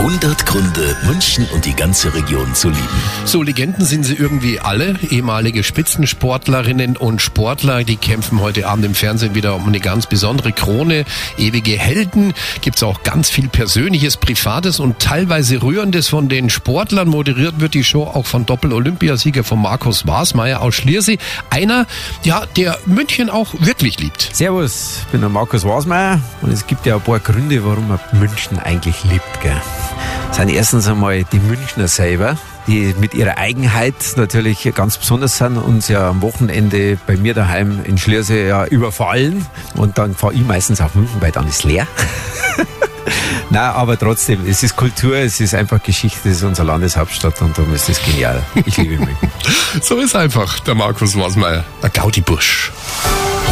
100 Gründe, München und die ganze Region zu lieben. So, Legenden sind sie irgendwie alle. Ehemalige Spitzensportlerinnen und Sportler, die kämpfen heute Abend im Fernsehen wieder um eine ganz besondere Krone. Ewige Helden. Gibt's auch ganz viel Persönliches, Privates und teilweise Rührendes von den Sportlern. Moderiert wird die Show auch von Doppel-Olympiasieger von Markus Wasmeier aus Schliersee. Einer, ja, der München auch wirklich liebt. Servus, ich bin der Markus Wasmeier und es gibt ja ein paar Gründe, warum man München eigentlich liebt. Gell. Sind erstens einmal die Münchner selber, die mit ihrer Eigenheit natürlich ganz besonders sind, uns ja am Wochenende bei mir daheim in Schliersee ja überfallen und dann fahre ich meistens auf München, weil dann ist leer. Nein, aber trotzdem, es ist Kultur, es ist einfach Geschichte, es ist unsere Landeshauptstadt und darum ist das genial. Ich liebe München. So ist einfach der Markus Wasmeier, ein Gaudi-Bursch.